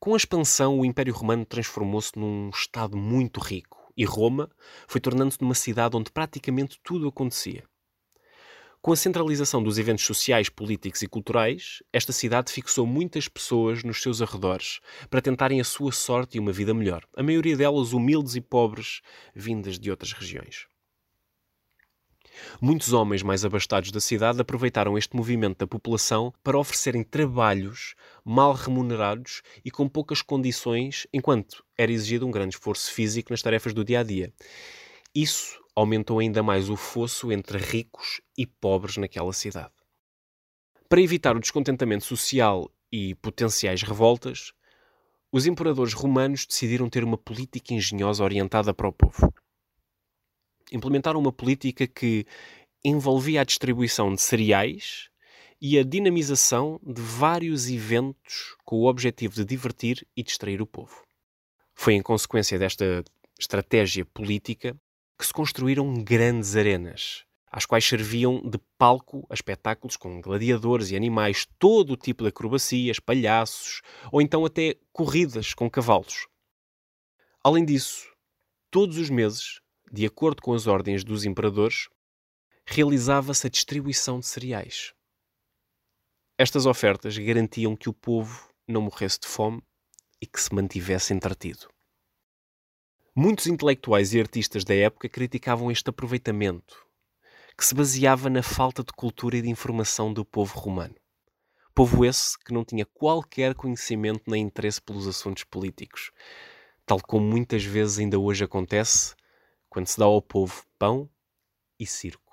Com a expansão, o Império Romano transformou-se num Estado muito rico e Roma foi tornando-se numa cidade onde praticamente tudo acontecia. Com a centralização dos eventos sociais, políticos e culturais, esta cidade fixou muitas pessoas nos seus arredores para tentarem a sua sorte e uma vida melhor, a maioria delas humildes e pobres, vindas de outras regiões. Muitos homens mais abastados da cidade aproveitaram este movimento da população para oferecerem trabalhos mal remunerados e com poucas condições, enquanto era exigido um grande esforço físico nas tarefas do dia a dia. Isso aumentou ainda mais o fosso entre ricos e pobres naquela cidade. Para evitar o descontentamento social e potenciais revoltas, os imperadores romanos decidiram ter uma política engenhosa orientada para o povo. Implementaram uma política que envolvia a distribuição de cereais e a dinamização de vários eventos com o objetivo de divertir e distrair o povo. Foi em consequência desta estratégia política que se construíram grandes arenas, às quais serviam de palco a espetáculos com gladiadores e animais, todo o tipo de acrobacias, palhaços ou então até corridas com cavalos. Além disso, todos os meses, de acordo com as ordens dos imperadores, realizava-se a distribuição de cereais. Estas ofertas garantiam que o povo não morresse de fome e que se mantivesse entretido. Muitos intelectuais e artistas da época criticavam este aproveitamento, que se baseava na falta de cultura e de informação do povo romano. Povo esse que não tinha qualquer conhecimento nem interesse pelos assuntos políticos, tal como muitas vezes ainda hoje acontece quando se dá ao povo pão e circo.